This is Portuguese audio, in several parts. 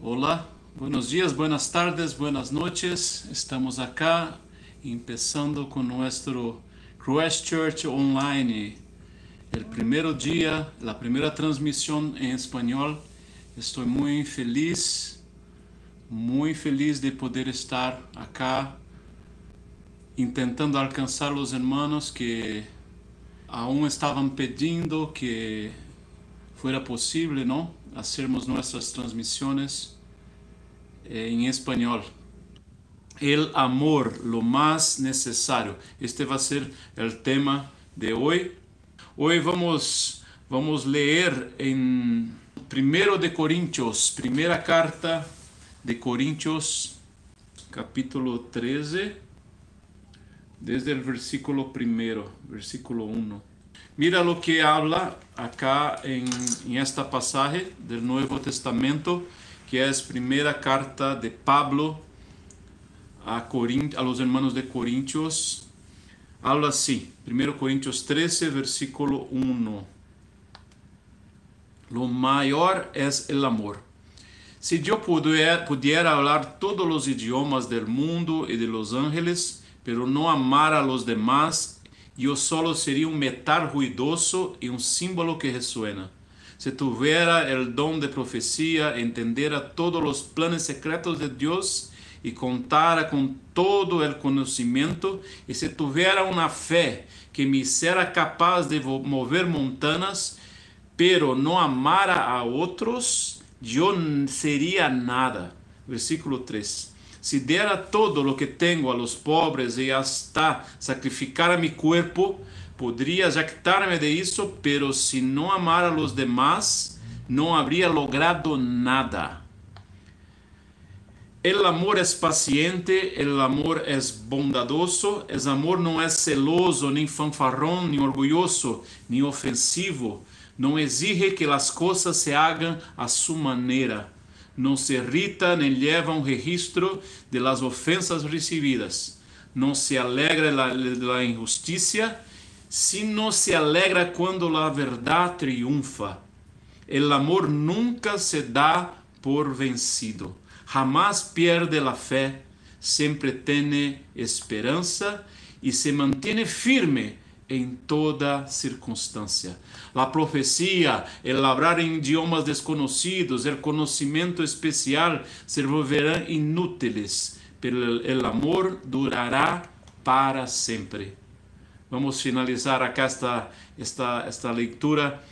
Hola, buenos días, buenas tardes, buenas noches. Estamos acá empezando con nuestro Church Online. El primer día, la primera transmisión en español. Estoy muy feliz, muy feliz de poder estar acá intentando alcançar os hermanos que aún estavam pedindo que fuera possível, não, hacermos nossas transmissões eh, em espanhol. El amor, lo más necesario. Este vai ser o tema de hoje. Hoje vamos vamos ler em 1 de Coríntios, primeira carta de Coríntios, capítulo 13 desde el versículo primero, versículo 1. Mira lo que habla acá en, esta pasaje del Nuevo Testamento, que es primera carta de Pablo a, a los hermanos de Corintios. Habla así, 1 Corintios 13, versículo 1. Lo mayor es el amor. Si yo pudiera, pudiera hablar todos los idiomas del mundo y de los ángeles, pero no amar a los demás, yo solo sería un metal ruidoso y un símbolo que resuena. Si tuviera el don de profecía, entendiera todos los planes secretos de Dios y contara con todo el conocimiento, y si tuviera una fe que me hiciera capaz de mover montañas, pero no amara a otros, yo sería nada. Versículo 3. Si diera todo lo que tengo a los pobres y hasta sacrificar a mi cuerpo, podría jactarme de eso, pero si no amara a los demás, no habría logrado nada. El amor es paciente, el amor es bondadoso, el amor no es celoso, ni fanfarrón, ni orgulloso, ni ofensivo, no exige que las cosas se hagan a su manera não se irrita nem leva um registro de las ofensas recebidas, não se alegra la injusticia, sino se alegra quando a verdade triunfa. El amor nunca se dá por vencido, jamás pierde la fé, sempre tem esperança e se mantém firme em toda circunstância. A profecia, el hablar em idiomas desconhecidos, el conhecimento especial se volverão inúteis, pero el amor durará para sempre. Vamos finalizar acá esta, esta, esta leitura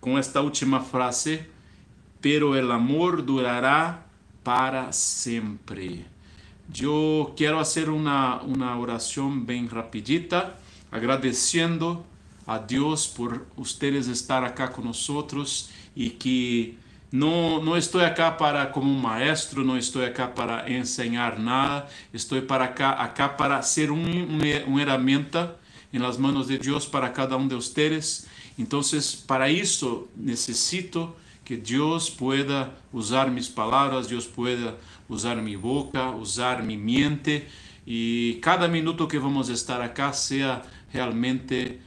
com esta última frase, pero el amor durará para sempre. Eu quero fazer uma, uma oração bem rapidita agradeciendo a Dios por ustedes estar acá con nosotros y que no, no estoy acá para como un maestro, no estoy acá para enseñar nada, estoy para acá, acá para ser un, un, una herramienta en las manos de Dios para cada uno de ustedes. Entonces, para eso necesito que Dios pueda usar mis palabras, Dios pueda usar mi boca, usar mi mente y cada minuto que vamos a estar acá sea realmente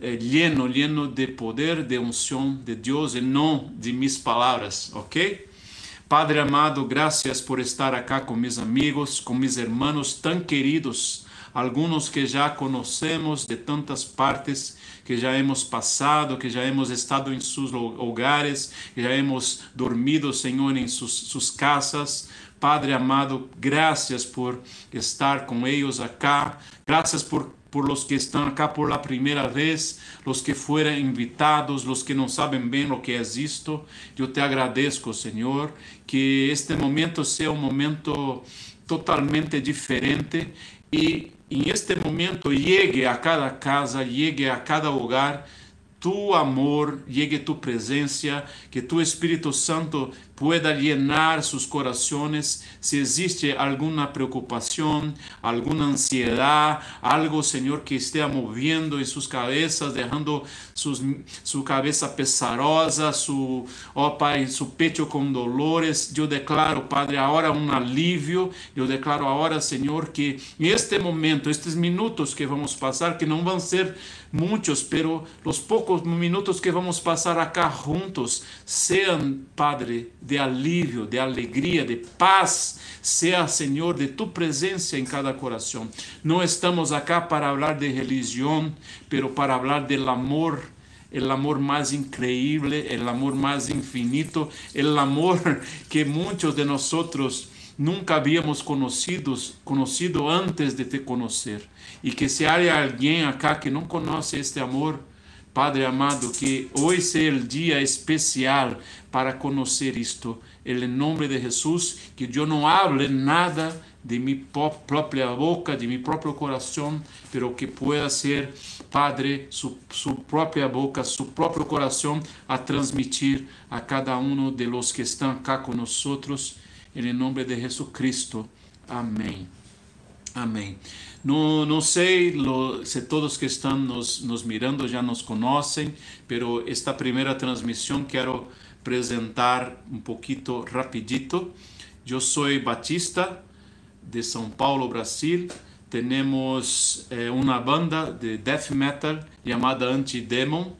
é, lleno, lleno de poder, de unção de Deus e não de mis palavras, ok? Padre amado, graças por estar acá com meus amigos, com meus irmãos tão queridos, alguns que já conhecemos de tantas partes, que já hemos passado, que já hemos estado em seus hogares, que já hemos dormido, Senhor, em suas, suas casas. Padre amado, graças por estar com eles acá, graças por por los que están acá por la primera vez, los que fueron invitados, los que no saben bien lo que es esto. Yo te agradezco, Señor, que este momento sea un momento totalmente diferente y en este momento llegue a cada casa, llegue a cada hogar tu amor, llegue tu presencia, que tu Espíritu Santo pueda llenar sus corazones. Si existe alguna preocupación, alguna ansiedad, algo, Señor, que esté moviendo en sus cabezas, dejando su cabeza pesarosa, su, oh Pai, su pecho con dolores, yo declaro, Padre, ahora un alivio. Yo declaro ahora, Señor, que en este momento, estos minutos que vamos a pasar, que no van a ser muchos, pero los pocos minutos que vamos a pasar acá juntos, sean, Padre, de alivio, de alegría, de paz, sea Señor de tu presencia en cada corazón. No estamos acá para hablar de religión, pero para hablar del amor el amor más increíble, el amor más infinito, el amor que muchos de nosotros nunca habíamos conocido antes de te conocer. Y que si hay alguien acá que no conoce este amor, Padre amado, que hoy sea el día especial para conocer esto. En el nombre de Jesús, que yo no hable nada de mi propia boca, de mi propio corazón, pero que pueda ser, Padre, su, su propia boca, su propio corazón a transmitir a cada uno de los que están acá con nosotros. En el nombre de Jesucristo. Amén. Amém. Não, não sei lo, todos que estão nos, nos mirando já nos conhecem, pero esta primeira transmissão quero apresentar um pouquinho rapidito. Eu sou Batista de São Paulo, Brasil. Temos eh, banda de death metal chamada Antidemon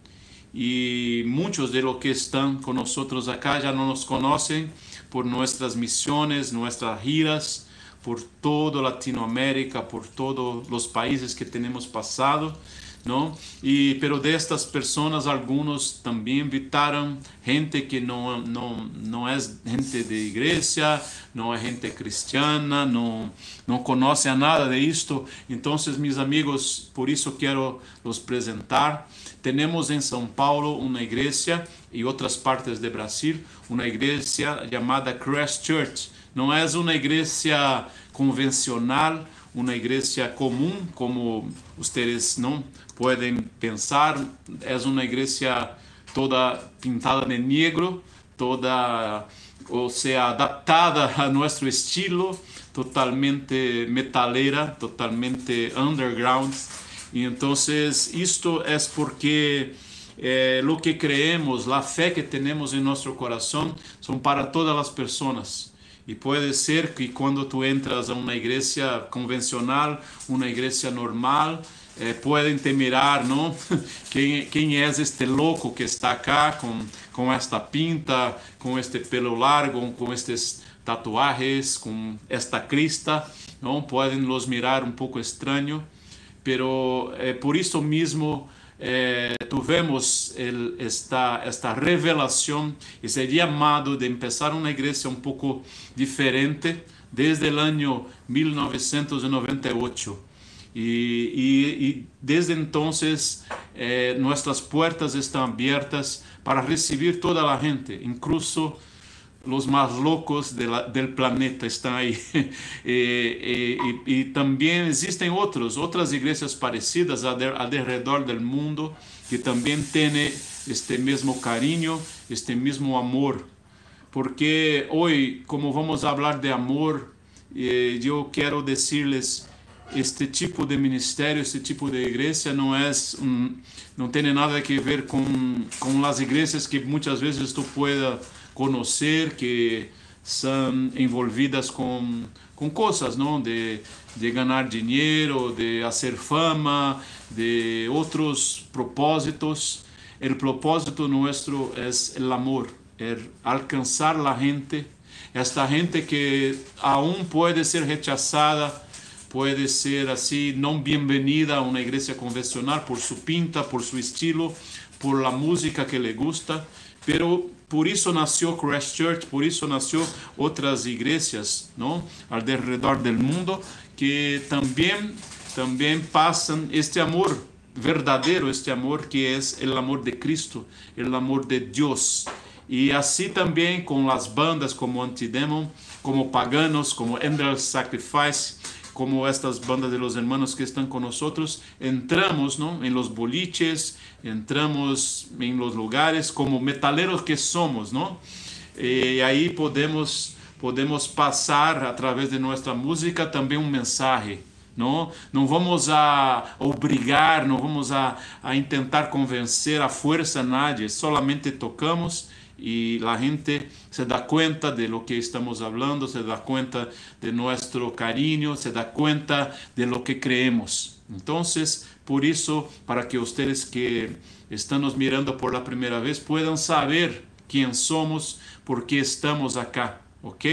e muitos de los que estão com nós acá não nos conhecem por nossas missões, nossas giras por toda Latinoamérica, por todos los países que tenemos pasado, ¿no? Y, pero de estas personas, algunos también invitaron gente que no, no, no es gente de iglesia, no es gente cristiana, no conoce a nada de esto. Entonces, mis amigos, por eso quiero los presentar. Tenemos en São Paulo una iglesia y otras partes de Brasil, una iglesia llamada Christ Church não é uma igreja convencional, uma igreja comum, como vocês não podem pensar. É uma igreja toda pintada de negro, toda, ou seja, adaptada a nosso estilo, totalmente metalera, totalmente underground. E então, isto é porque eh, lo que creemos, a fé que temos em nosso coração, são para todas as pessoas. E pode ser que quando tu entras a uma igreja convencional, uma igreja normal, eh, podem te mirar, não? Quem, quem é este louco que está cá com, com esta pinta, com este pelo largo, com estes tatuagens, com esta crista, não? Podem los mirar um pouco estranho, pero eh, por isso mesmo eh, tuvimos esta, esta revelación, ese llamado de empezar una iglesia un poco diferente desde el año 1998. Y, y, y desde entonces eh, nuestras puertas están abiertas para recibir toda la gente, incluso los más locos del planeta están ahí. eh, eh, y, también existen otras iglesias parecidas alrededor del mundo que también tienen este mismo cariño, este mismo amor. Porque hoy, como vamos a hablar de amor, eh, yo quiero decirles, este tipo de ministerio, este tipo de iglesia no no tiene nada que ver con, con las iglesias que muchas veces tú puedas conhecer que são envolvidas com, com coisas, não? De, de ganhar dinheiro, de fazer fama, de outros propósitos. O propósito nosso é o amor, é alcançar a gente, esta gente que aún pode ser rechazada, pode ser assim não bem-vinda a uma igreja convencional por sua pinta, por seu estilo, por la música que le gusta, pero por isso nasceu Christ Church, por isso nasceu outras igrejas, não, alrededor do mundo que também também passam este amor verdadeiro, este amor que é o amor de Cristo, o amor de Deus. E assim também com as bandas como Antidemon, como Paganos, como Angel Sacrifice, como estas bandas de los hermanos que están con nosotros, entramos ¿no? en los boliches, entramos en los lugares como metaleros que somos, ¿no? Y ahí podemos, podemos pasar a través de nuestra música también un mensaje. Não, não vamos a obrigar, não vamos a, a convencer a força nadie, solamente tocamos y la gente se da cuenta de lo que estamos hablando, se da cuenta de nuestro cariño, se da cuenta de lo que creemos. Entonces, por eso, para que ustedes que están nos mirando por la primera vez puedan saber quién somos, porque estamos acá, ok?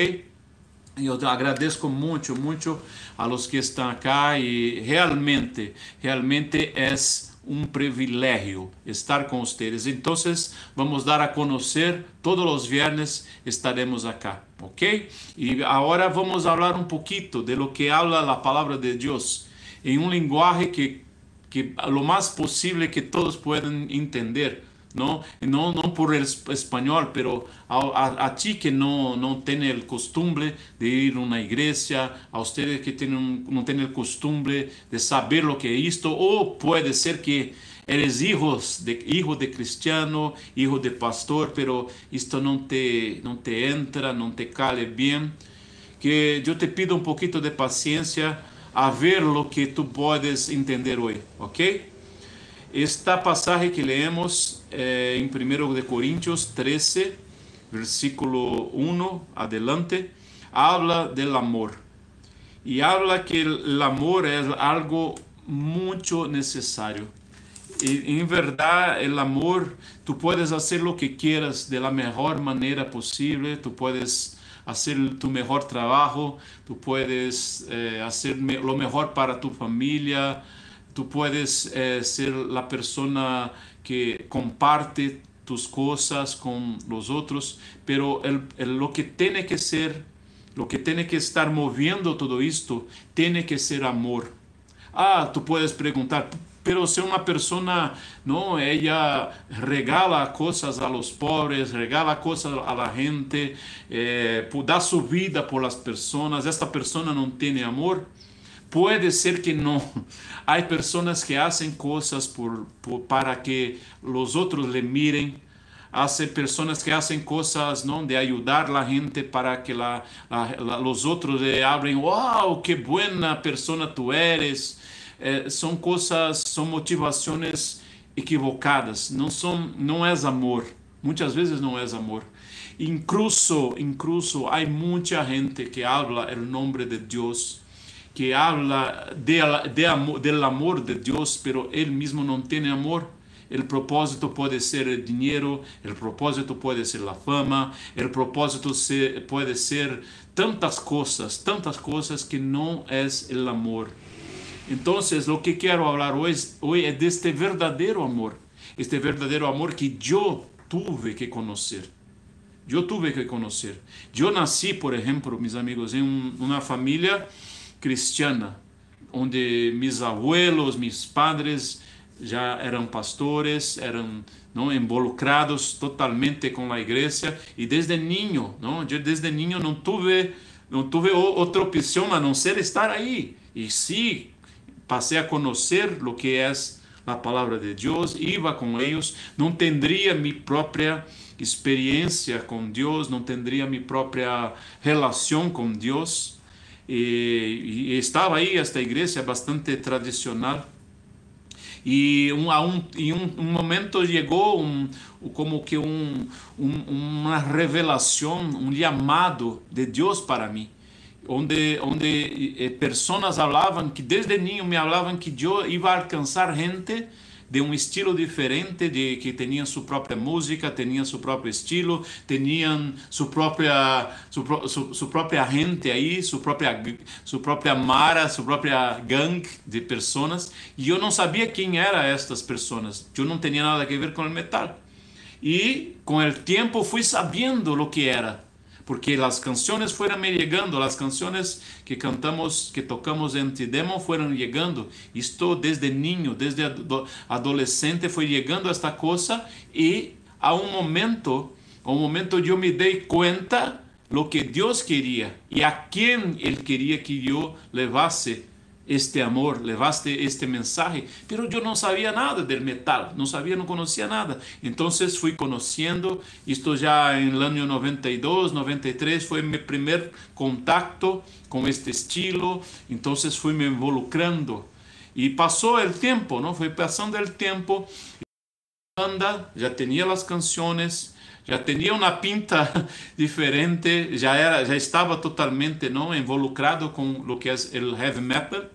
Eu agradeço muito, muito a los que estão acá e realmente, realmente é um privilégio estar com vocês. Então, vamos dar a conhecer, todos os viernes estaremos acá, ok? E agora vamos falar um pouquinho de lo que habla a palavra de Deus em um linguagem que, que lo mais possível que todos possam entender. ¿No? No, no por el español, pero a, a, a, ti que no, no tiene el costumbre de ir a una iglesia, a ustedes que tienen, no tienen el costumbre de saber lo que es esto, o puede ser que eres hijos de, hijo de cristiano, hijo de pastor, pero esto no te, no te entra, no te cale bien, que yo te pido un poquito de paciencia a ver lo que tú puedes entender hoy, ¿ok? Esta passagem que leemos eh, em 1 de Coríntios 13, versículo 1 adelante, habla del amor. E habla que o amor é algo muito necessário. E, em verdade, o amor, tu puedes fazer o que quieras de la mejor maneira possível, tu puedes fazer tu melhor trabalho, tu puedes eh, hacer lo mejor para tu família, tú puedes eh, ser la persona que comparte tus cosas con los otros, pero el, lo que tiene que ser, lo que tiene que estar moviendo todo esto, tiene que ser amor. Ah, tú puedes preguntar, pero si una persona, no, ella regala cosas a los pobres, regala cosas a la gente, eh, da su vida por las personas, esta persona no tiene amor. Pode ser que não. Há pessoas que fazem coisas por, por, para que os outros le miren. Há pessoas que fazem coisas não de ajudar a gente para que la, la, la, os outros le abram. Wow, que buena pessoa tu eres. Eh, são coisas, são motivações equivocadas. Não são, não é amor. Muitas vezes não é amor. Incluso, incluso, há muita gente que habla o nome de Deus que habla de, de del amor de Dios, pero él mismo no tiene amor. El propósito puede ser el dinero, el propósito puede ser la fama, el propósito puede ser tantas cosas, tantas cosas que no es el amor. Entonces, lo que quiero hablar hoy, hoy es de este verdadero amor, este verdadero amor que yo tuve que conocer. Yo tuve que conocer. Yo nací, por ejemplo, mis amigos, en un, una familia cristiana, onde mis abuelos, mis padres já eram pastores, eram não involucrados totalmente com a igreja e desde niño, não, eu desde niño não tive não tive outra opção a não ser estar aí. E sim, passei a conhecer o que é a palavra de Deus, iba com eles, não teria minha própria experiência com Deus, não teria minha própria relação com Deus e, e estava aí esta igreja bastante tradicional. E um, a um, em um, um, momento chegou um, como que um, uma revelação, um chamado de Deus para mim, onde onde eh, pessoas falavam que desde niño me falavam que eu ia alcançar gente de um estilo diferente, de que tinham sua própria música, tinham seu próprio estilo, tinham sua própria sua, sua, sua própria gente aí, sua própria sua própria mara, sua própria gangue de pessoas, e eu não sabia quem eram estas pessoas. Eu não tinha nada a ver com o metal. E com o tempo fui sabendo o que era porque as canções foram chegando, as canções que cantamos, que tocamos em Tidemo foram chegando. Isto desde niño, desde adolescente foi chegando esta coisa e a um momento, a um momento eu me dei conta lo que Deus queria e a quem ele queria que eu levasse este amor, levaste este mensaje, pero yo no sabía nada del metal, no sabía, no conocía nada. Entonces fui conociendo, esto ya en el año 92, 93 fue mi primer contacto con este estilo, entonces fui me involucrando. Y pasó el tiempo, ¿no? Fue pasando el tiempo, banda ya tenía las canciones, já tinha uma pinta diferente, já era, já estava totalmente não involucrado com o que é o heavy metal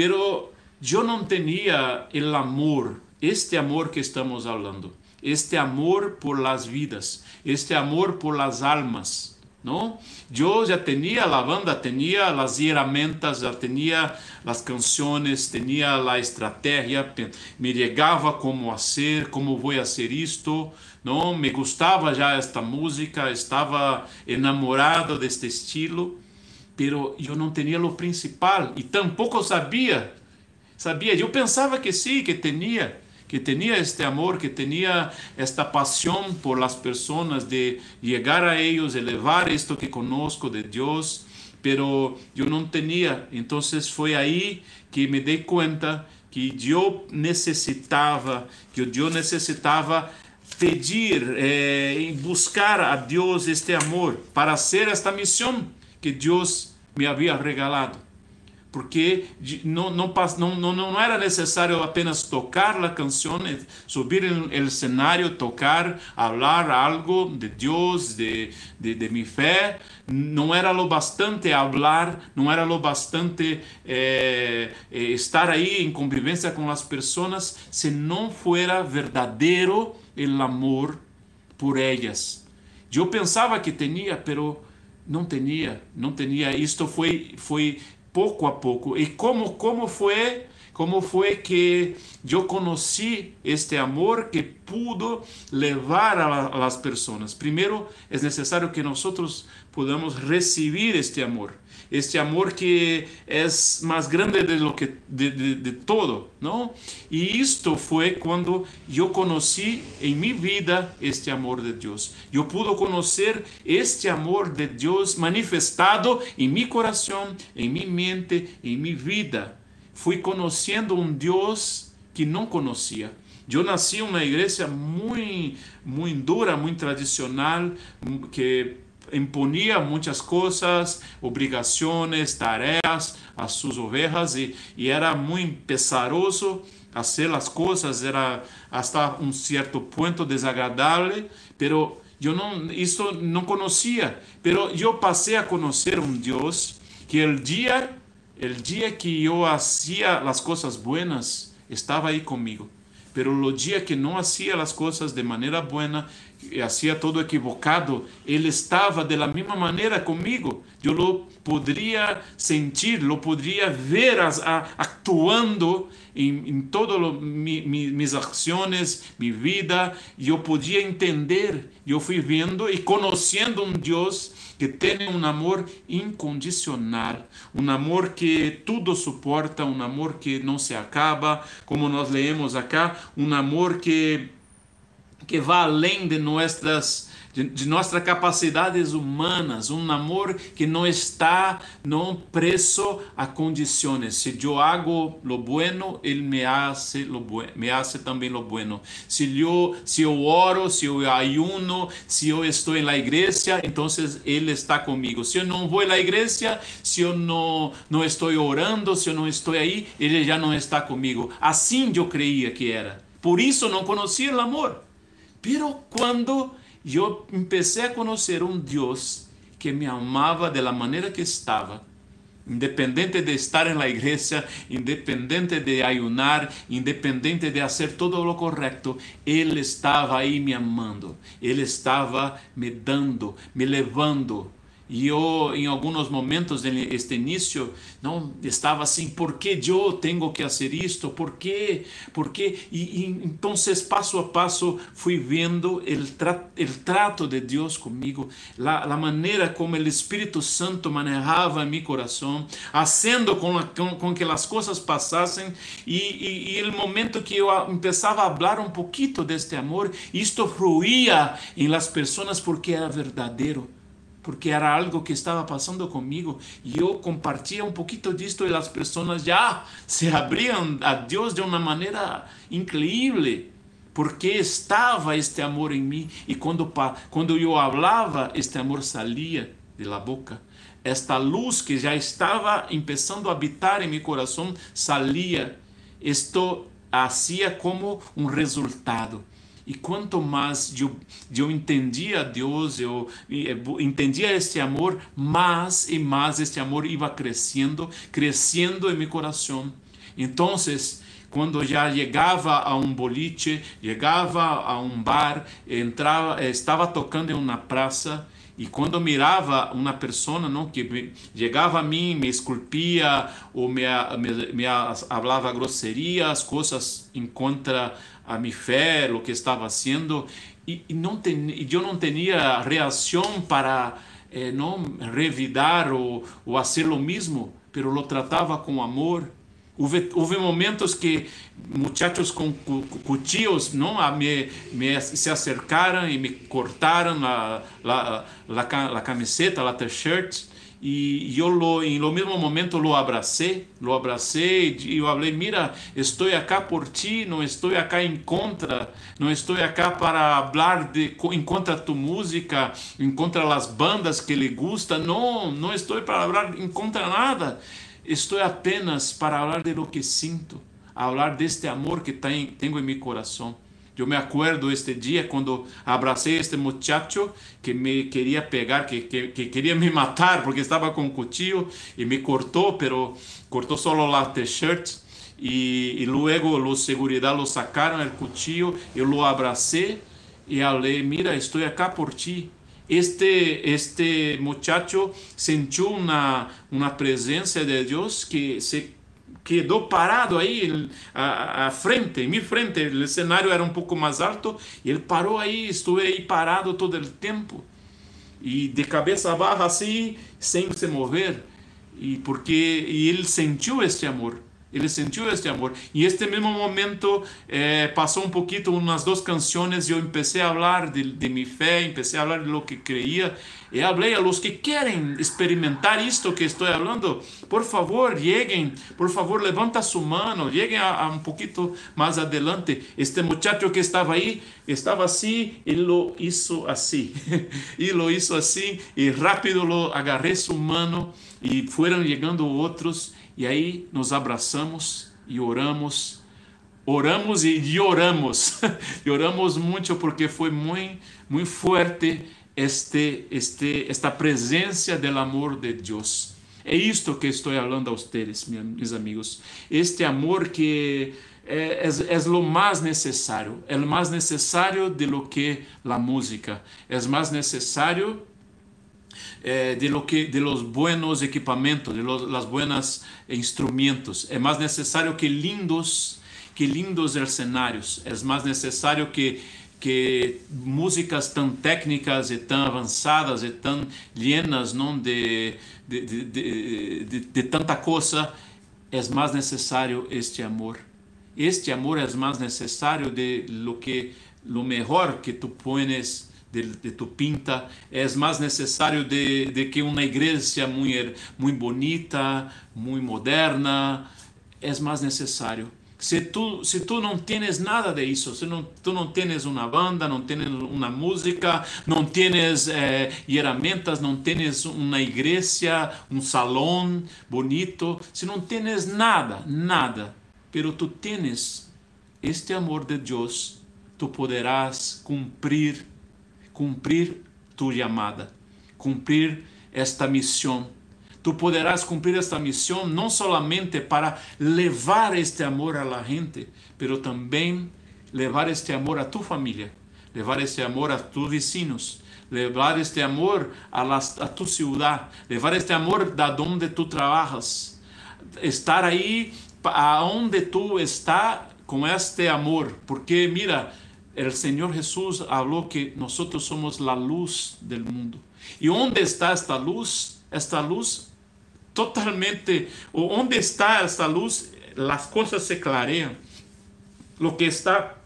pero yo no tenía el amor, este amor que estamos hablando. este amor por las vidas, este amor por las almas. ¿no? Yo ya tenía la banda, tenía las herramientas, ya tenía las canciones, tenía la estrategia, me llegaba cómo hacer, cómo voy a hacer esto, ¿no? Me gustaba ya esta música, estaba enamorado de este estilo, pero yo no tenía lo principal y tampoco sabía, sabía, yo pensaba que sí, que tenía, que tenía este amor, que tenía esta pasión por las personas, de llegar a ellos, elevar esto que conozco de Dios, pero yo no tenía. Entonces fue ahí que me di cuenta que yo necesitaba, que yo necesitava pedir, eh, buscar a Deus este amor para hacer esta missão que Deus me havia regalado porque não, não, não, não era necessário apenas tocar a canção, subir no cenário, tocar, falar algo de Deus, de, de, de minha fé. Não era lo bastante falar, não era lo bastante eh, estar aí em convivência com as pessoas, se não fuera verdadeiro o amor por elas. Eu pensava que tinha, pero não tinha, não tinha. Isto foi, foi pouco a pouco. E como como foi como foi que eu conheci este amor que pudo levar a, as pessoas? Primeiro, é necessário que nós podamos receber este amor este amor que é mais grande de lo que de, de, de, todo, não? E isto foi quando eu conheci em minha vida este amor de Deus. Eu pude conhecer este amor de Deus manifestado em meu coração, em minha mente, em minha vida. Fui conhecendo um Deus que não conhecia. Eu nasci em uma igreja muito, muito dura, muito tradicional, que imponía muchas cosas, obligaciones, tareas a sus ovejas y, era muy pesaroso hacer las cosas, era hasta un cierto punto desagradable, pero yo no, esto no conocía, pero yo pasé a conocer un Dios que el día, el día que yo hacía las cosas buenas, estaba ahí conmigo. Pero el día que no hacía as coisas de maneira buena, hacía todo equivocado, Ele estava de la misma maneira comigo. Eu lo poderia sentir, lo poderia ver as, a, actuando em, em todas mi, mi, mis ações, minha vida. E eu podia entender. Eu fui vendo e conhecendo um Deus que tem um amor incondicional, um amor que tudo suporta, um amor que não se acaba, como nós leemos acá, um amor que que vai além de nossas de, de nossas capacidades humanas, um amor que não está não preso a condições. Se eu hago lo bueno, ele me hace lo me hace também lo bueno. Se eu se eu oro, se eu ayuno, se eu estou na igreja, então ele está comigo. Se eu não vou à igreja, se eu não não estou orando, se eu não estou aí, ele já não está comigo. Assim eu creia que era. Por isso não conhecia o amor. Pero quando eu empecé a conhecer um Deus que me amava de la maneira que estava, independente de estar en la iglesia, independente de ayunar, independente de hacer todo lo correcto, Él estava aí me amando, Ele estava me dando, me levando e eu, em alguns momentos deste início, não estava assim, por que eu tenho que fazer isto? Por quê? Por? E, e então, passo a passo, fui vendo o tra trato de Deus comigo, a maneira como o Espírito Santo manejava meu coração, fazendo com, com, com, que as coisas passassem, e, e, o momento que eu começava a falar um pouquinho deste amor, isto fluía em las pessoas porque era verdadeiro porque era algo que estava passando comigo e eu compartilhava um pouquinho disto e as pessoas já se abriam a Deus de uma maneira incrível porque estava este amor em mim e quando quando eu falava este amor saía de boca. Esta luz que já estava começando a habitar em meu coração saía isto hacía como um resultado e quanto mais eu, eu entendia Deus, eu entendia este amor, mais e mais este amor ia crescendo, crescendo em meu coração. Então, quando já chegava a um boliche, chegava a um bar, entrava, estava tocando em uma praça e quando mirava uma pessoa não que chegava a mim me esculpia ou me, me, me falava grosserias coisas em contra a minha fé o que estava fazendo e, não ten, e eu não tinha reação para eh, não revidar ou, ou fazer o mesmo pero lo tratava com amor. Houve, houve momentos que muchachos com cuchillos não me, me se acercaram e me cortaram a, a, a, a camiseta, a t-shirt e eu lo, em lo mesmo momento lo abracei, lo abracei e eu falei, mira, estou aqui por ti, não estou aqui em contra, não estou aqui para falar de em contra tu música, em contra as bandas que lhe gusta, não, não estou para falar em contra nada. Estou apenas para falar de lo que sinto, falar deste amor que tenho em meu coração. Eu me acuerdo este dia quando abracei este muchacho que me queria pegar, que, que, que queria me matar porque estava com um cuchillo e me cortou, pero cortou só la t-shirt e, e luego los seguridad lo sacaram el cuchillo, eu lo abracei e falei, mira, estou aqui por ti, este, este muchacho sentiu uma presença de Deus que se quedou parado aí à, à frente, minha frente, o cenário era um pouco mais alto, e ele parou aí, estou aí parado todo o tempo, e de cabeça baixa assim, sem se mover, e porque e ele sentiu este amor. Ele sentiu este amor. E este mesmo momento eh, passou um pouquinho, umas duas canções, e eu comecei a falar de, de minha fé, comecei a falar de lo que creía. E falei a los que querem experimentar isto que estou falando, por favor, cheguem, por favor, levanta sua mão, cheguem a, a um pouquinho mais adelante. Este muchacho que estava aí, estava assim, ele lo hizo assim. e lo hizo assim, e rápido lo agarré sua mão, e foram chegando outros e aí nos abraçamos e oramos, oramos e oramos, e oramos muito porque foi muito, muito forte este, este, esta presença do amor de Deus. É isto que estou falando a vocês, meus amigos. Este amor que é, é, é o mais necessário, é o mais necessário de lo que a música, é mais necessário eh, de lo que de los buenos equipamientos, de los, las buenas instrumentos. Es más necesario que lindos que lindos escenarios. Es más necesario que que músicas tão técnicas e tão avançadas e tão llenas não de de, de, de, de, tanta coisa é mais necessário este amor este amor é mais necessário de lo que lo mejor que tu pones de, de tu pinta, é mais necessário de, de que uma igreja muito, muito bonita, muito moderna, é mais necessário. Se tu, se tu não tens nada de isso, se não, tu não tens uma banda, não tens uma música, não tens eh, não tens uma igreja, um salão bonito, se não tens nada, nada, pero tu tens este amor de Deus, tu poderás cumprir cumprir tu llamada, cumprir esta misión. Tú podrás cumplir esta misión no solamente para levar este amor a la gente, pero también levar este amor a tu familia, levar este amor a tus vecinos, levar este amor a, las, a tu ciudad, levar este amor da donde tú trabajas, estar ahí aonde tú estás con este amor, porque mira, el Señor Jesús habló que nosotros somos la luz del mundo. ¿Y dónde está esta luz? Esta luz totalmente, o dónde está esta luz, las cosas se clarean. Lo que está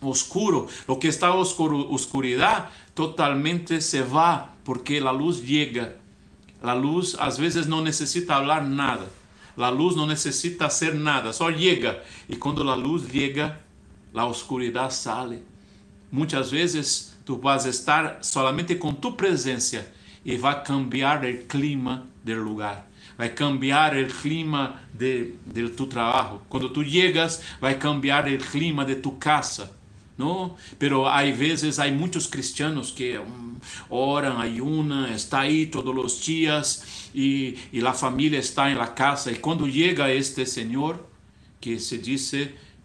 oscuro, lo que está oscuro, oscuridad, totalmente se va porque la luz llega. La luz a veces no necesita hablar nada. La luz no necesita hacer nada, solo llega. Y cuando la luz llega, la oscuridad sale. Muitas vezes tu vas estar solamente com tu presença e vai cambiar o clima do lugar. Vai cambiar o clima de, de tu trabalho. Quando tu chegas, vai cambiar o clima de tu casa. não? Pero há vezes há muitos cristianos que um, oram, ayunam, está aí todos os dias e, e a família está em la casa e quando chega este Senhor que se diz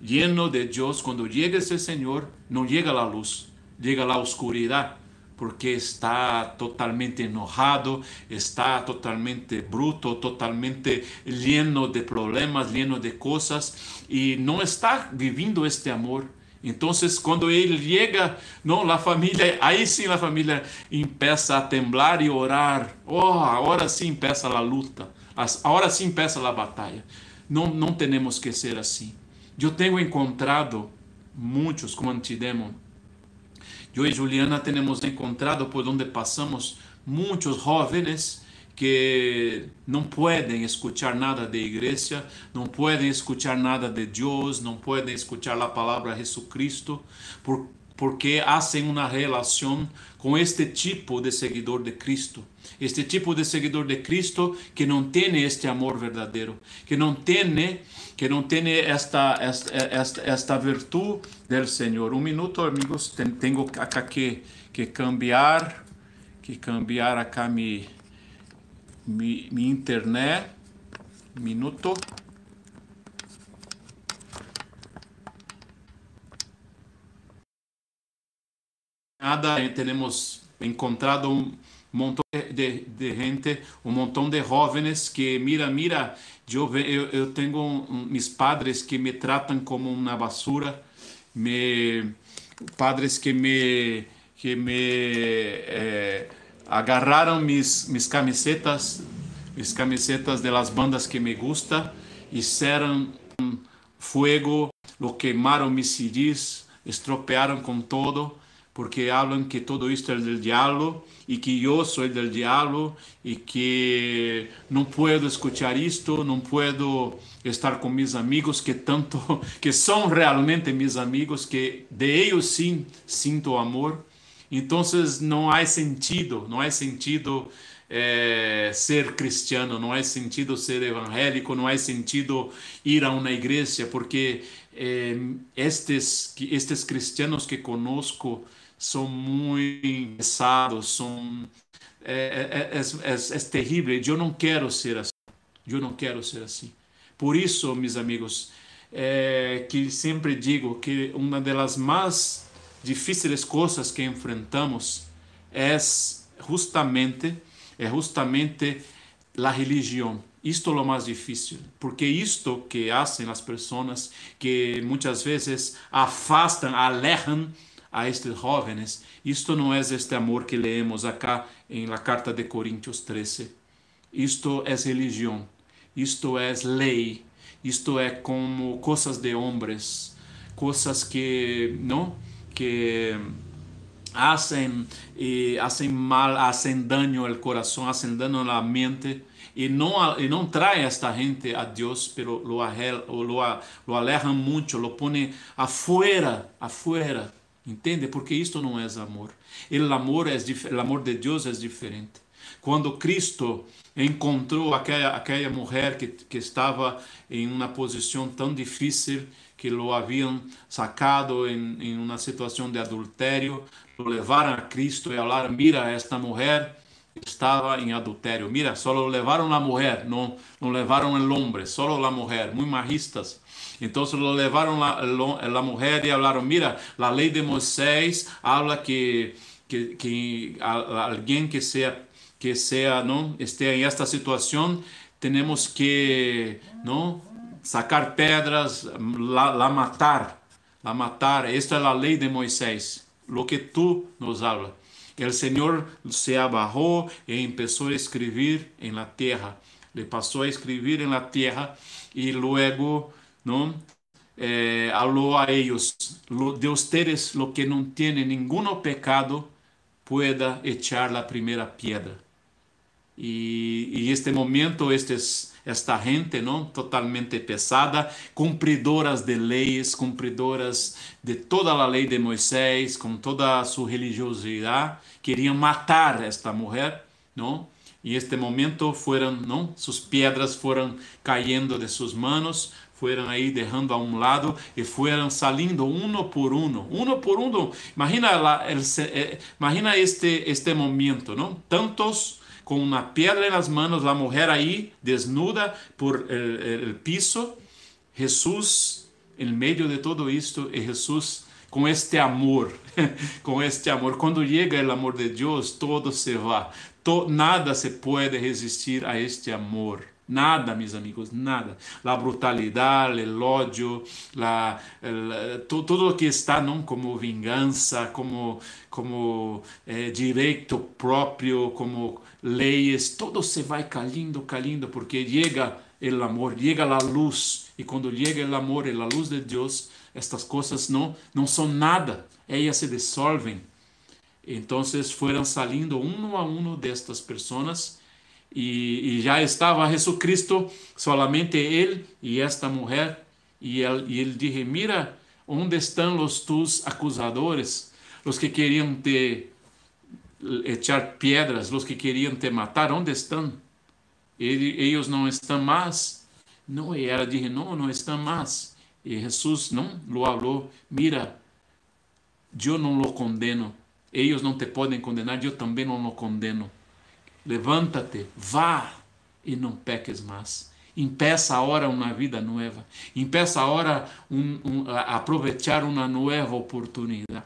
lleno de Dios, cuando llega ese Señor, no llega la luz, llega la oscuridad, porque está totalmente enojado, está totalmente bruto, totalmente lleno de problemas, lleno de cosas, y no está viviendo este amor. Entonces, cuando él llega, no, la familia, ahí sí la familia empieza a temblar y orar. Oh, ahora sí empieza la lucha, ahora sí empieza la batalla. No, no tenemos que ser así. Yo tengo encontrado muchos como antidemon. Yo y Juliana tenemos encontrado por donde pasamos muchos jóvenes que não podem escuchar nada de igreja, não podem escuchar nada de Deus, não podem escuchar a palavra Jesucristo, por, porque hacen uma relação com este tipo de seguidor de Cristo. Este tipo de seguidor de Cristo que não tem este amor verdadeiro, que não tem que não tem esta esta esta, esta virtude do Senhor. Um minuto, amigos, tenho que que cambiar, que cambiar acá mi mi, mi internet. Minuto. Nada, eh, tenemos encontrado un montón de, de, gente, un montón de jóvenes que, mira, mira, yo, yo tengo un, mis padres que me tratan como una basura, me, padres que me, que me eh, agarraram mis, mis camisetas, mis camisetas de las bandas que me gusta, hicieron fuego, lo quemaron mis CDs, estropearon con todo, porque hablan que todo esto es del diablo y que yo soy del diablo y que no puedo escuchar esto, no puedo estar con mis amigos que tanto, que son realmente mis amigos, que de ellos sí siento amor. Então não há sentido, não há sentido é, ser cristiano, não há sentido ser evangélico, não há sentido ir a uma igreja, porque é, estes, estes cristianos que conosco são muito pesados, são é, é, é, é, terrível. Eu não quero ser assim. Eu não quero ser assim. Por isso, meus amigos, é, que sempre digo que uma das mais difíceis coisas que enfrentamos é justamente é justamente a religião. Isto é o mais difícil, porque isto que fazem as pessoas que muitas vezes afastam, alejam a estes jovens, isto não é este amor que leemos acá em la carta de Coríntios 13. Isto é religião, isto é lei, isto é como coisas de homens, coisas que não que hacen, y hacen mal, hacen daño al corazón, hacen daño a la mente y no, y no trae a esta gente a Dios, pero lo, lo, lo alejan mucho, lo pone afuera, afuera. Entende? Porque isto não é amor. El amor, é, el amor de Deus é diferente. Quando Cristo encontrou aquela, aquela mulher que, que estava em uma posição tão difícil, que lo habían sacado en, en, una situación de adulterio, lo levaron a Cristo y hablaron, mira, esta mujer estaba en adulterio, mira, solo levaron la mujer, no, no levaron el hombre, solo la mujer, muy majistas. Entonces lo levaron la, la mujer y hablaron, mira, la ley de Moisés habla que, que, que a, a alguien que sea, que sea, ¿no? esté en esta situación, tenemos que, ¿no? sacar pedras, la, la, matar, la matar. Esta es la ley de Moisés, lo que tú nos hablas. El Señor se abajó y empezó a escribir en la tierra. Le pasó a escribir en la tierra y luego, ¿no? Eh, a lo, de ustedes lo que no tiene ninguno pecado, pueda echar la primera piedra. Y, y este momento, estes esta gente, não, totalmente pesada, cumpridoras de leis, cumpridoras de toda a lei de Moisés, com toda sua religiosidade, queriam matar esta mulher, não? E este momento foram, não, suas pedras foram caindo de suas manos, foram aí derrando a um lado e foram saindo um por um, um por um. Imagina, la, el, eh, imagina este este momento, não? Tantos com uma pedra nas mãos, a mulher aí desnuda por el, el piso, Jesus em meio de todo isto, é Jesus com este amor, com este amor. Quando chega o amor de Deus, todo se vai, to, nada se pode resistir a este amor. Nada, mis amigos, nada. La brutalidade, el ódio, la, o que está não como vingança, como, como eh, direito próprio, como leis, todo se vai caindo, caindo, porque chega o amor, chega a luz. E quando chega o amor e a luz de Deus, estas coisas não, não são nada, elas se dissolvem. Então foram saindo um a um destas pessoas e, já estava Jesus Cristo, solamente ele e esta mulher, e ele, disse: Mira, onde estão os tus acusadores, os que queriam te echar pedras, os que queriam te matar, estão? Ele, eles não estão mais. Não, e ela disse: Não, não estão mais. E Jesus não lo falou: Mira, eu não lo condeno. Eles não te podem condenar, eu também não lo condeno levanta-te, vá e não peques mais. Empeça agora uma vida nova. Empeça agora um, um, aproveitar uma nova oportunidade.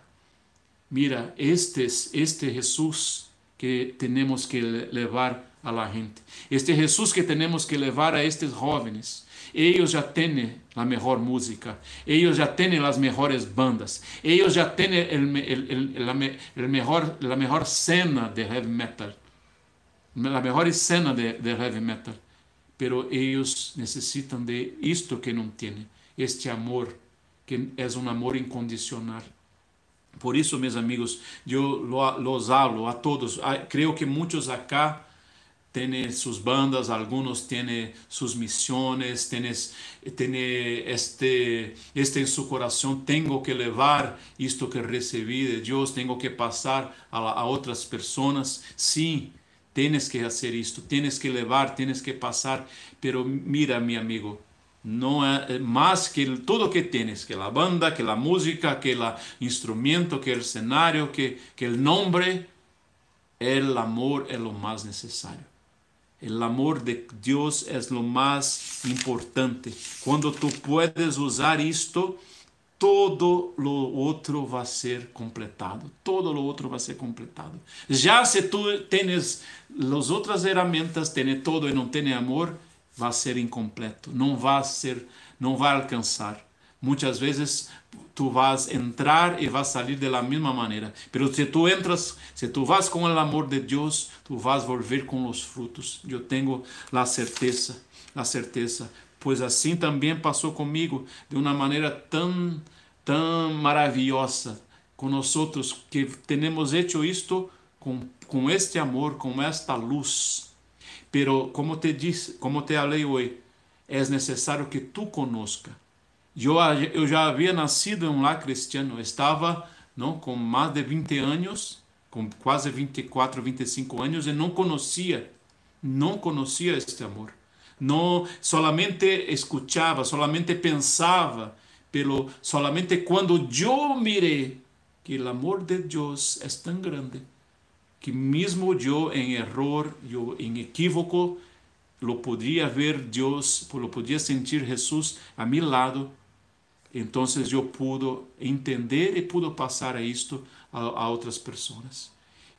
Mira, este, este Jesus que temos que levar a la gente. Este Jesus que temos que levar a estes jovens. Eles já têm a melhor música, eles já têm as melhores bandas, eles já têm a melhor cena de heavy metal a melhor cena de, de heavy metal. Pero eles necessitam de isto que não têm, este amor, que é um amor incondicional. Por isso, meus amigos, eu los hablo a todos. Creio que muitos acá têm suas bandas, alguns têm suas missões, têm, este, este em seu coração, tenho que levar isto que recebi de Deus, tenho que passar a, a pessoas. Sim, Tienes que hacer esto, tienes que levar, tienes que pasar. Pero mira, mi amigo, no es más que todo que tienes, que la banda, que la música, que el instrumento, que el escenario, que el nombre, el amor es lo más necesario. El amor de Dios es lo más importante. Cuando tú puedes usar esto, todo lo outro vai ser completado. Todo lo outro vai ser completado. Já se tu tens as outras ferramentas, tens todo e não tens amor, vai ser incompleto. Não vai ser, não vai alcançar. Muitas vezes tu vas entrar e vas sair da mesma maneira. Pero se tu entras, se tu vas com o amor de Deus, tu vas volver com os frutos. Eu tenho a certeza, a certeza pois assim também passou comigo de uma maneira tão, tão maravilhosa com nós outros que temos hecho isto com, com este amor, com esta luz. Pero como te disse, como te falei hoje, é necessário que tu conozca. Eu, eu já havia nascido em um lar cristiano, estava não, com mais de 20 anos, com quase 24, 25 anos, e não conhecia, não conhecia este amor não solamente escuchava, solamente pensava, pero solamente quando eu mirei que o amor de Deus é tão grande que mesmo eu em erro, eu em equívoco, lo podia ver Deus, lo podia sentir Jesus a meu lado, então eu pude entender e pude passar a isto a, a outras pessoas.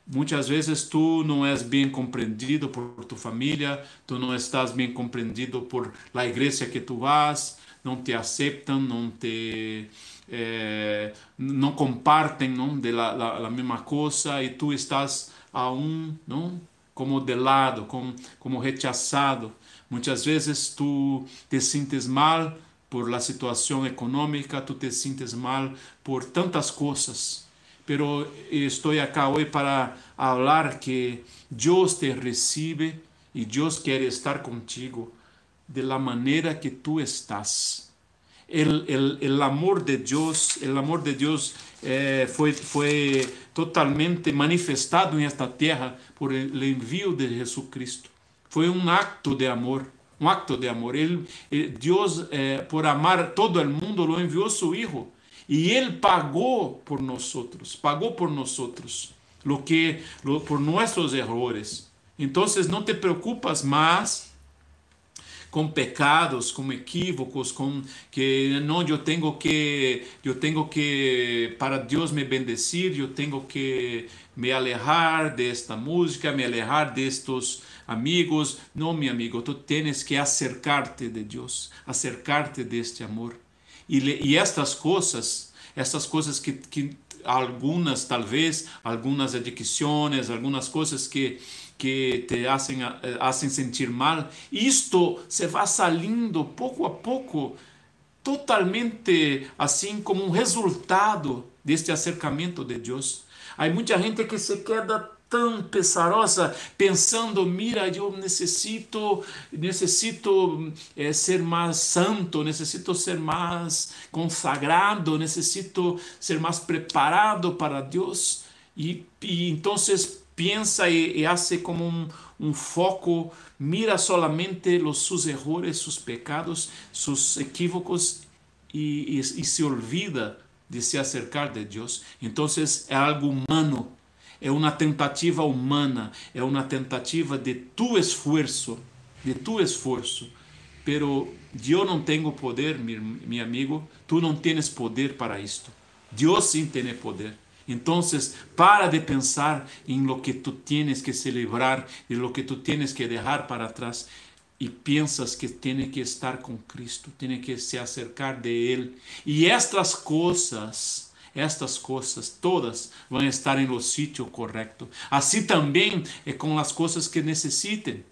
Muitas vezes tu não és bem compreendido por tu família, tu não estás bem compreendido por la igreja que tu vas, não te aceitam, não te eh, não compartem não de la, la, la, mesma coisa e tu estás a um não como de lado, como como rechaçado. Muitas vezes tu te sentes mal por la situação econômica, tu te sentes mal por tantas coisas pero estou acá hoje para falar que Deus te recibe e Deus quer estar contigo de la maneira que tu estás. El, el, el amor de Deus, el amor de Deus eh, foi, foi totalmente manifestado nesta terra por el envio de Jesus Cristo. Foi um acto de amor, um acto de amor. Ele, Deus, eh, por amar todo o mundo, lo enviou seu Hijo y Él pagó por nosotros, pagó por nosotros lo que por nuestros errores. Entonces no te preocupas más com pecados, com equívocos, com que não eu tenho que eu tenho que para Deus me bendecir, eu tenho que me alejar desta música, me alejar destes amigos. Não, meu amigo, tu tens que acercar-te de Deus, acercar-te deste amor. E, e estas coisas, estas coisas que, que algunas tal vez, algunas adicciones, algunas cosas que, que te hacen, eh, hacen sentir mal, isto se va saliendo poco a poco, totalmente assim como um resultado deste acercamento de Deus. Há muita gente que se queda tão pesarosa, pensando, mira, eu necessito, necessito é, ser mais santo, necessito ser mais consagrado, necessito ser mais preparado para Deus. E, e então pensa e, e hace como um, um foco, mira solamente os seus erros, seus pecados, seus equívocos e, e, e se olvida de se acercar de Deus. Então é algo humano é uma tentativa humana, é uma tentativa de tu esforço, de tu esforço. Pero eu não tenho poder, meu amigo, tu não tens poder para isto. Deus sim tem poder. Então, para de pensar em lo que tu tienes que celebrar, em lo que tu tienes que deixar para trás e pensas que tem que estar com Cristo, tem que se acercar de Ele. E estas coisas estas coisas todas vão estar no sítio correto. Assim também é com as coisas que necessitem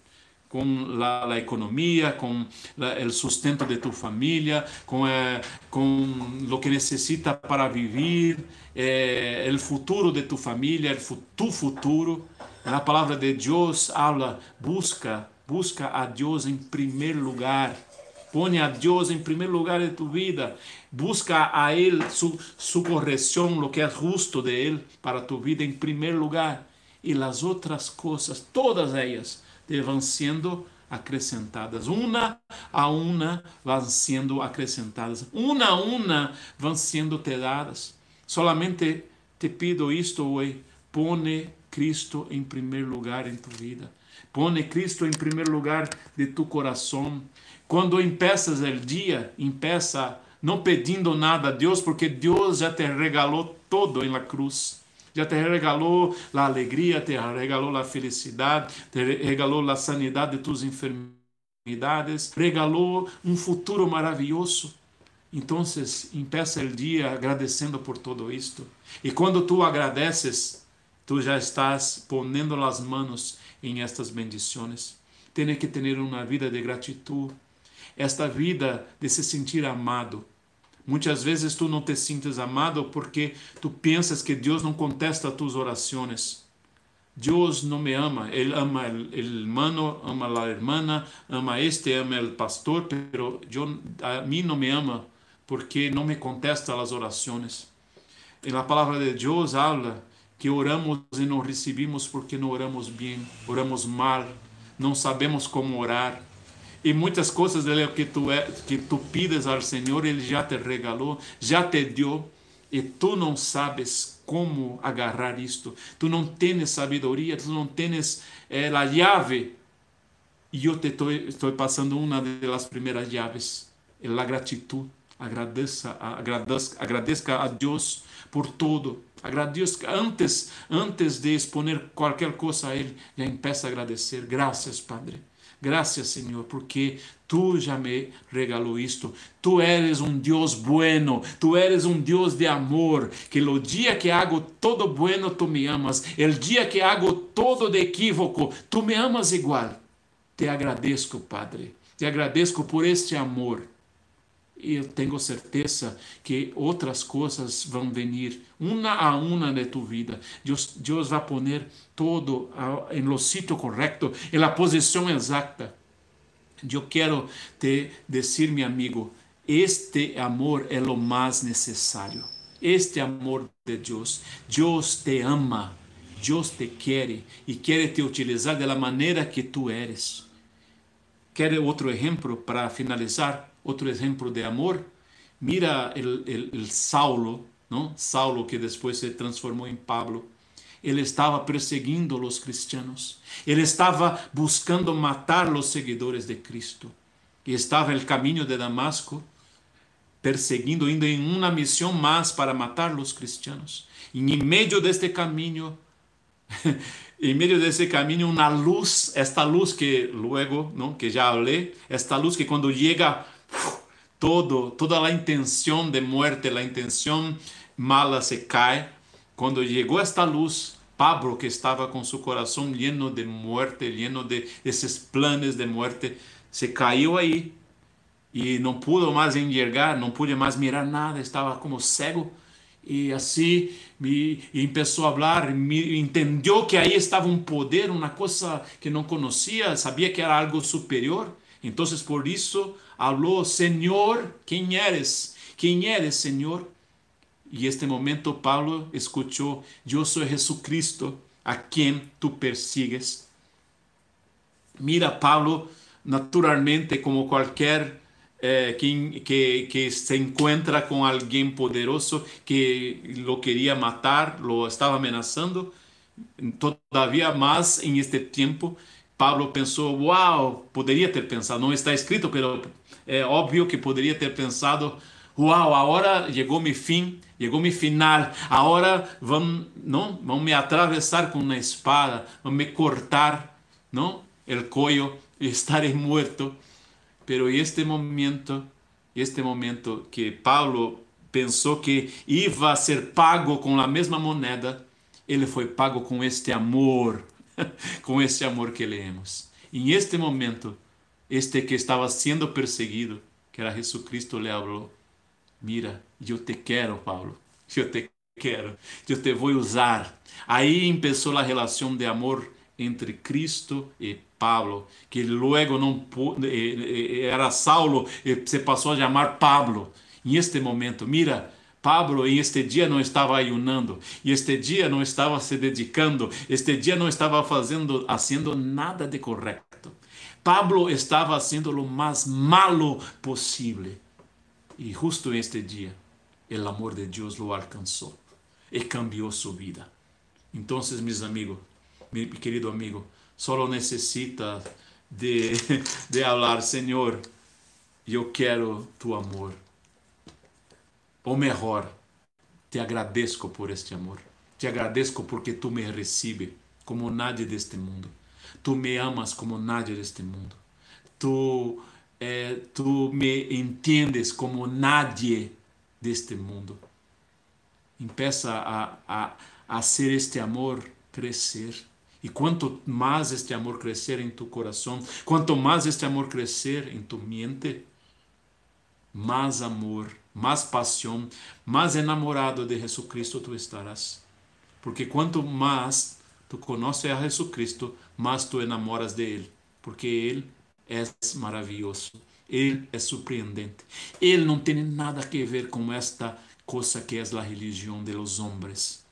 com a, a, economia, com o sustento de tu família, com, eh, com o que necessita para viver, eh, futuro de tu família, o tu futuro. A palavra de Deus habla, busca, busca a Deus em primeiro lugar. Põe a Deus em primeiro lugar de tu vida. Busca a Él su, corrección, lo que es justo de Él para tu vida en primer lugar. Y las otras cosas, todas ellas, te van siendo acrescentadas. Una a una van siendo acrescentadas. Una a una van siendo te dadas. Solamente te pido esto hoy. Pone Cristo em primeiro lugar em tua vida. Pone Cristo em primeiro lugar de tu coração. Quando empeças o dia, empeça não pedindo nada a Deus, porque Deus já te regalou todo em la cruz. Já te regalou a alegria, te regalou a felicidade, te regalou a sanidade de tuas enfermidades, regalou um futuro maravilhoso. Então, empeça o dia agradecendo por todo isto. E quando tu agradeces, tu já estás ponendo as manos em estas bendições. Tem que ter uma vida de gratidão esta vida de se sentir amado. Muitas vezes tu não te sientes amado porque tu pensas que Deus não contesta tuas orações. Deus não me ama, Ele ama o irmão, ama a irmã, ama este, ama o pastor, pero eu, a mim não me ama porque não me contesta as orações. E a palavra de Deus habla que oramos e não recebemos porque não oramos bem, oramos mal, não sabemos como orar. E muitas coisas dele que tu, é, que tu pides ao Senhor, Ele já te regalou, já te deu, e tu não sabes como agarrar isto. Tu não tens sabedoria, tu não tens eh, a chave. E eu te estou passando uma das primeiras chaves, é a gratidão. Agradeça, agradeça, agradeça a Deus por tudo. Agradeça antes, antes de exponer qualquer coisa a Ele, já empeça a agradecer. Graças, Padre. Graças, Senhor, porque tu já me regalou isto. Tu eres um Deus bueno, tu eres um Deus de amor, que o dia que hago todo bueno, tu me amas. El dia que hago todo de equívoco, tu me amas igual. Te agradeço, Padre. Te agradeço por este amor eu tenho certeza que outras coisas vão vir uma a uma de tu vida. Deus, Deus vai pôr todo em lo sítio correto, em la posição exata. Eu quero te dizer, meu amigo, este amor é o mais necessário. Este amor de Deus. Deus te ama, Deus te quer e quer te utilizar da maneira que tu eres. Quer outro exemplo para finalizar? Outro exemplo de amor? Mira o Saulo, não? Saulo que depois se transformou em Pablo. Ele estava perseguindo os cristianos. Ele estava buscando matar os seguidores de Cristo. que estava no caminho de Damasco, perseguindo, indo em uma missão mais para matar os cristianos. E em meio deste caminho, em meio desse caminho, uma luz, esta luz que luego, não, que já falei, esta luz que quando chega todo, toda a intenção de muerte, a intenção mala se cai. Quando chegou esta luz, Pablo, que estava com seu coração lleno de muerte, lleno de esses planos de muerte, se caiu aí e não pudo mais enxergar, não pude mais mirar nada, estava como cego. E assim me começou a falar, me entendeu que aí estava um poder, uma coisa que não conhecia, sabia que era algo superior. Então, por isso, falou: Senhor, quem eres? Quem eres, Senhor? E este momento, Paulo escutou: Eu sou Jesucristo, a quem tu persigues. Mira, Paulo, naturalmente, como qualquer eh, que, que, que, se encuentra com alguém poderoso que lo queria matar, lo estava ameaçando. Todavia, mais em este tempo, Pablo pensou: Uau, poderia ter pensado, não está escrito, mas é óbvio que poderia ter pensado: Uau, agora chegou meu fim, chegou meu final, agora vão, não, vão me atravessar com uma espada, vão me cortar, não, cuello e estarei morto. Pero este momento, este momento que Paulo pensou que ia ser pago com a mesma moneda, ele foi pago com este amor, com este amor que leemos. Em este momento, este que estava sendo perseguido, que era Jesucristo, le falou: Mira, eu te quero, Paulo, eu te quero, eu te vou usar. Aí começou a relação de amor entre Cristo e Pablo, que luego não eh, eh, era Saulo e se passou a chamar Pablo. Em este momento, mira, Pablo em este dia não estava ayunando, e este dia não estava se dedicando, este dia não estava fazendo, haciendo nada de correto. Pablo estava sendo o mais malo possível. E justo este dia, o amor de Deus lo alcançou e cambiou sua vida. Então, meus amigos, meu querido amigo, solo necessita de, de falar, Senhor, eu quero tu amor. Ou melhor, te agradeço por este amor. Te agradeço porque tu me recebe como nadie deste mundo. Tu me amas como nadie deste mundo. Tu, eh, tu me entendes como nadie deste mundo. Empeça a, a, a ser este amor crescer e quanto mais este amor crescer em tu coração, quanto mais este amor crescer em tu mente, mais amor, mais paixão, mais enamorado de Jesucristo tu estarás. Porque quanto mais tu conheces a Jesucristo, mais tu enamoras de Ele. Porque Ele é maravilhoso. Ele é surpreendente. Ele não tem nada a ver com esta coisa que é a religião de los homens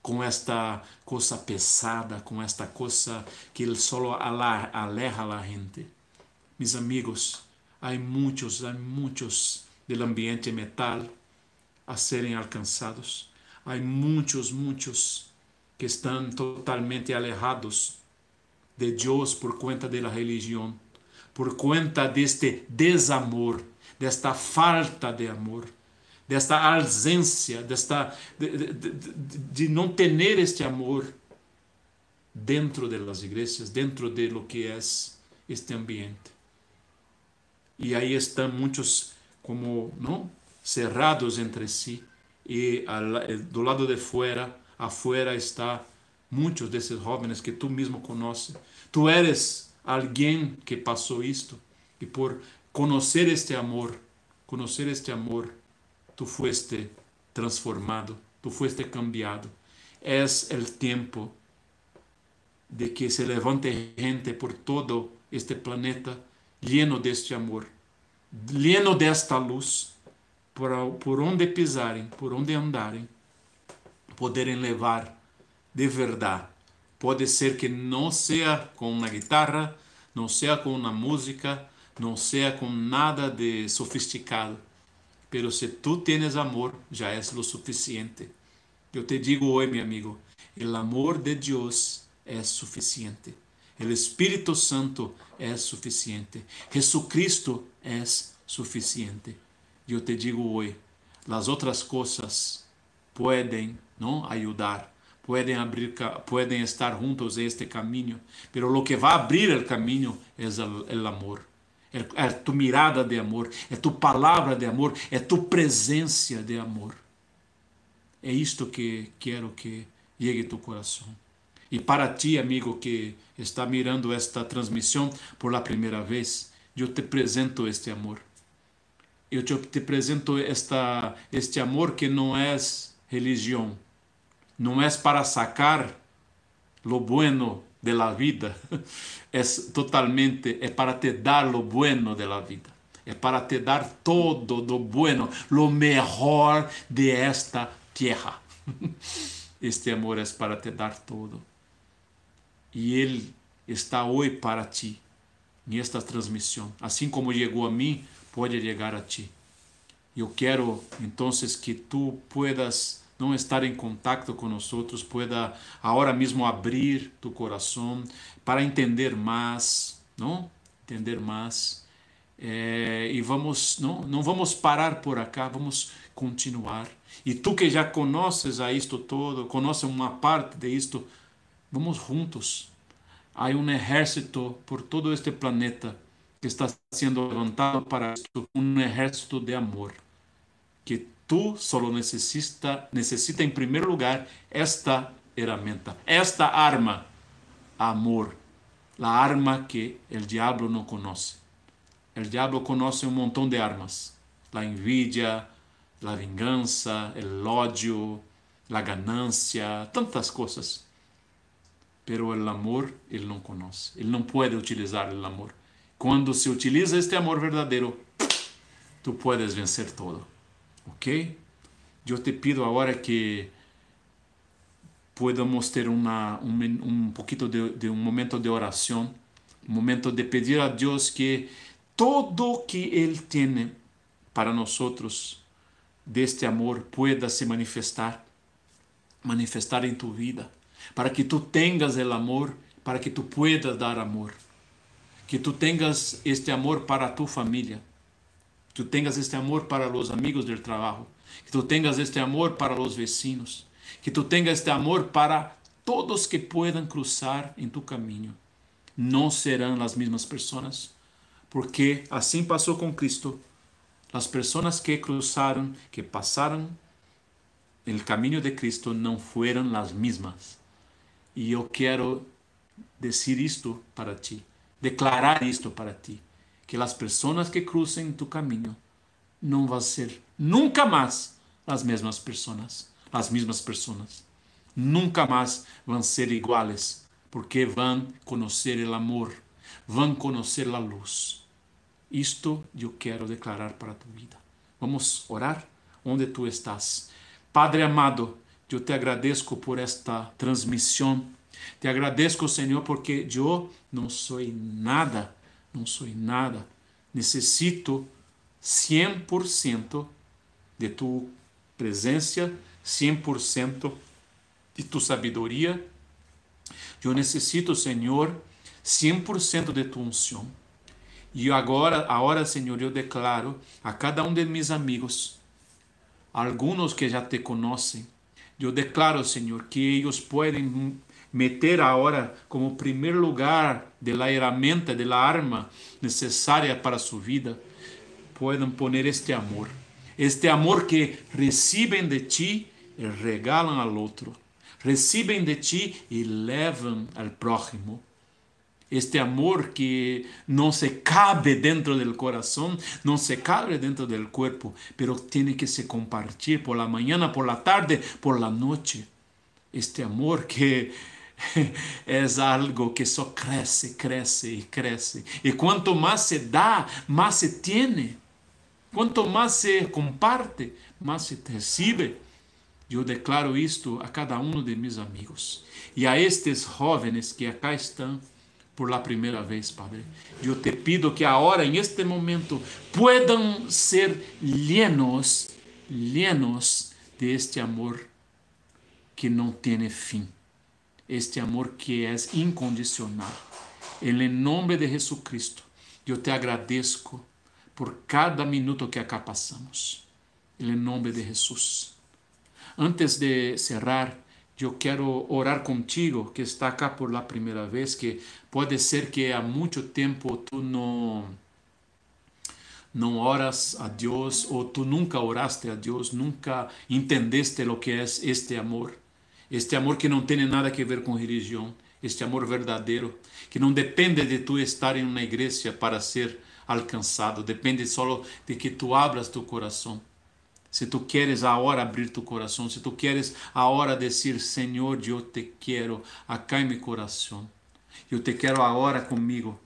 com esta coisa pesada, com esta coisa que ele só aleja a gente. Mis amigos, há muitos, há muitos do ambiente metal a serem alcançados. Há muitos, muitos que estão totalmente alejados de Deus por conta da religião, por conta deste desamor, desta falta de amor desta ausência, desta, de, de, de, de não ter este amor dentro das igrejas, dentro de lo que é este ambiente. E aí estão muitos como não cerrados entre si e do lado de fora, afuera está muitos desses jovens que tu mesmo conheces. Tu eres alguém que passou isto e por conhecer este amor, conhecer este amor tu fuiste transformado, tu fuiste cambiado. Es el tiempo de que se levante gente por todo este planeta lleno de este amor, lleno de esta luz, por, por onde pisarem, por onde andarem, poderem levar de verdade. Pode ser que não seja com uma guitarra, não seja com uma música, não seja com nada de sofisticado, Pero se tú tienes amor, ya es lo suficiente. Yo te digo hoy, mi amigo, el amor de Dios es suficiente. O Espírito Santo é suficiente. Jesucristo é suficiente. Eu te digo hoje, as outras coisas podem não ajudar, podem abrir, podem estar juntos este caminho, pero lo que vai abrir o caminho é o amor. É tu mirada de amor, é tu palavra de amor, é tu presença de amor. É isto que quero que llegue a tu coração. E para ti, amigo que está mirando esta transmissão por la primeira vez, eu te apresento este amor. Eu te, te apresento esta, este amor que não é religião, não é para sacar lo bueno de la vida, é totalmente, é para te dar lo bueno de la vida, é para te dar todo lo bueno, lo mejor de esta tierra. Este amor é para te dar todo e Ele está hoje para ti, nesta transmissão. Assim como chegou a mim, pode chegar a ti. Eu quero então que tu puedas não estar em contato com nós, pueda agora mesmo abrir tu coração para entender mais, não? Entender mais. E vamos, não, não vamos parar por acá, vamos continuar. E tu que já conheces a isto todo, conheces uma parte de isto, Vamos juntos. Há um exército por todo este planeta que está sendo levantado para esto, um exército de amor. Tu solo necessita, necessita em primeiro lugar esta herramienta, esta arma, amor, a arma que o diabo não conhece. O diabo conhece um montão de armas, a envidia, a vingança, o ódio, a ganância, tantas coisas pero el amor ele não conhece. Ele não pode utilizar o amor. Quando se utiliza este amor verdadeiro, tu puedes vencer todo. ¿Ok? Eu te pido agora que podamos ter uma, um, um pouquinho de, de um momento de oração, um momento de pedir a Deus que todo que Ele tem para nós deste amor pueda se manifestar, manifestar em tu vida para que tu tengas el amor, para que tu puedas dar amor, que tu tengas este amor para tu familia, tu tengas este amor para los amigos del trabajo, que tu tengas este amor para los vecinos, que tu tengas este amor para todos que puedan cruzar en tu camino. No serán las mismas personas, porque así pasó con Cristo. Las personas que cruzaron, que pasaron el camino de Cristo, no fueron las mismas. E eu quero dizer isto para ti, declarar isto para ti, que as pessoas que cruzem tu caminho não vão ser nunca mais as mesmas pessoas, as mesmas pessoas. Nunca mais vão ser iguais, porque vão conhecer o amor, vão conhecer a luz. Isto eu quero declarar para tu vida. Vamos orar onde tu estás. Padre amado, eu te agradeço por esta transmissão. Te agradeço, Senhor, porque eu não sou nada, não sou nada. Necessito 100% de tu presença, 100% de tu sabedoria. Eu necessito, Senhor, 100% de tu unção. E agora, agora, Senhor, eu declaro a cada um de meus amigos, alguns que já te conhecem, eu declaro, Senhor, que eles podem meter agora como primeiro lugar de la herramienta, de la arma necessária para sua vida, podem poner este amor. Este amor que recebem de ti e regalam ao outro. Recebem de ti e levam ao próximo este amor que não se cabe dentro do coração, não se cabe dentro do corpo, pero tiene que se compartir por la mañana, por la tarde, por la noche. Este amor que é algo que só cresce, cresce e cresce. E quanto mais se dá, mais se tiene. Quanto mais se comparte, mais se recebe. Eu declaro isto a cada um de meus amigos e a estes jovens que acá estão por la primeira vez, Padre. Eu te pido que agora, em este momento, puedan ser llenos, llenos de este amor que não tem fim. Este amor que é incondicional. Em nome de Jesucristo, eu te agradeço por cada minuto que acá passamos. Em nome de Jesus. Antes de cerrar, eu quero orar contigo que está acá por la primeira vez, que pode ser que há muito tempo tu não não oras a Deus ou tu nunca oraste a Deus, nunca entendeste lo que é este amor. Este amor que não tem nada a ver com religião, este amor verdadeiro, que não depende de tu estar em uma igreja para ser alcançado, depende só de que tu abras tu coração. Se tu queres agora abrir tu coração, se tu queres agora dizer, Senhor, eu te quero, acá em meu coração, eu te quero agora comigo,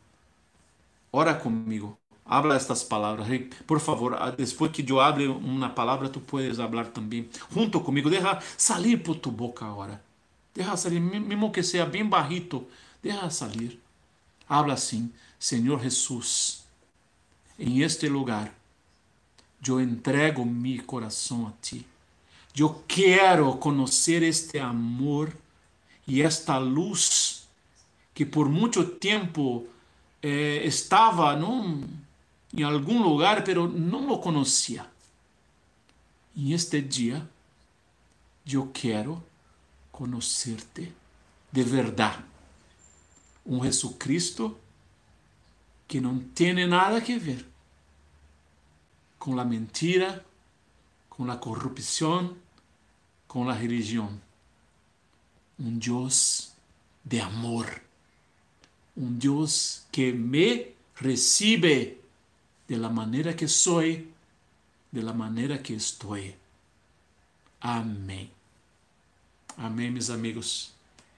ora comigo, habla estas palavras. Por favor, ah, depois que eu abra uma palavra, tu puedes falar também, junto comigo, deixa sair por tu boca agora, deixa sair, mesmo que seja bem barrito, deixa sair. Habla assim, Senhor Jesus, em este lugar, eu entrego meu coração a ti. Eu quero conhecer este amor e esta luz que por muito tempo eh, estava num, em algum lugar, pero não o conhecia. E este dia eu quero conhecer-te de verdade. Um Jesus Cristo que não tem nada a ver con la mentira, con la corrupción, con la religión. Un Dios de amor. Un Dios que me recibe de la manera que soy, de la manera que estoy. Amém. Amém, meus amigos.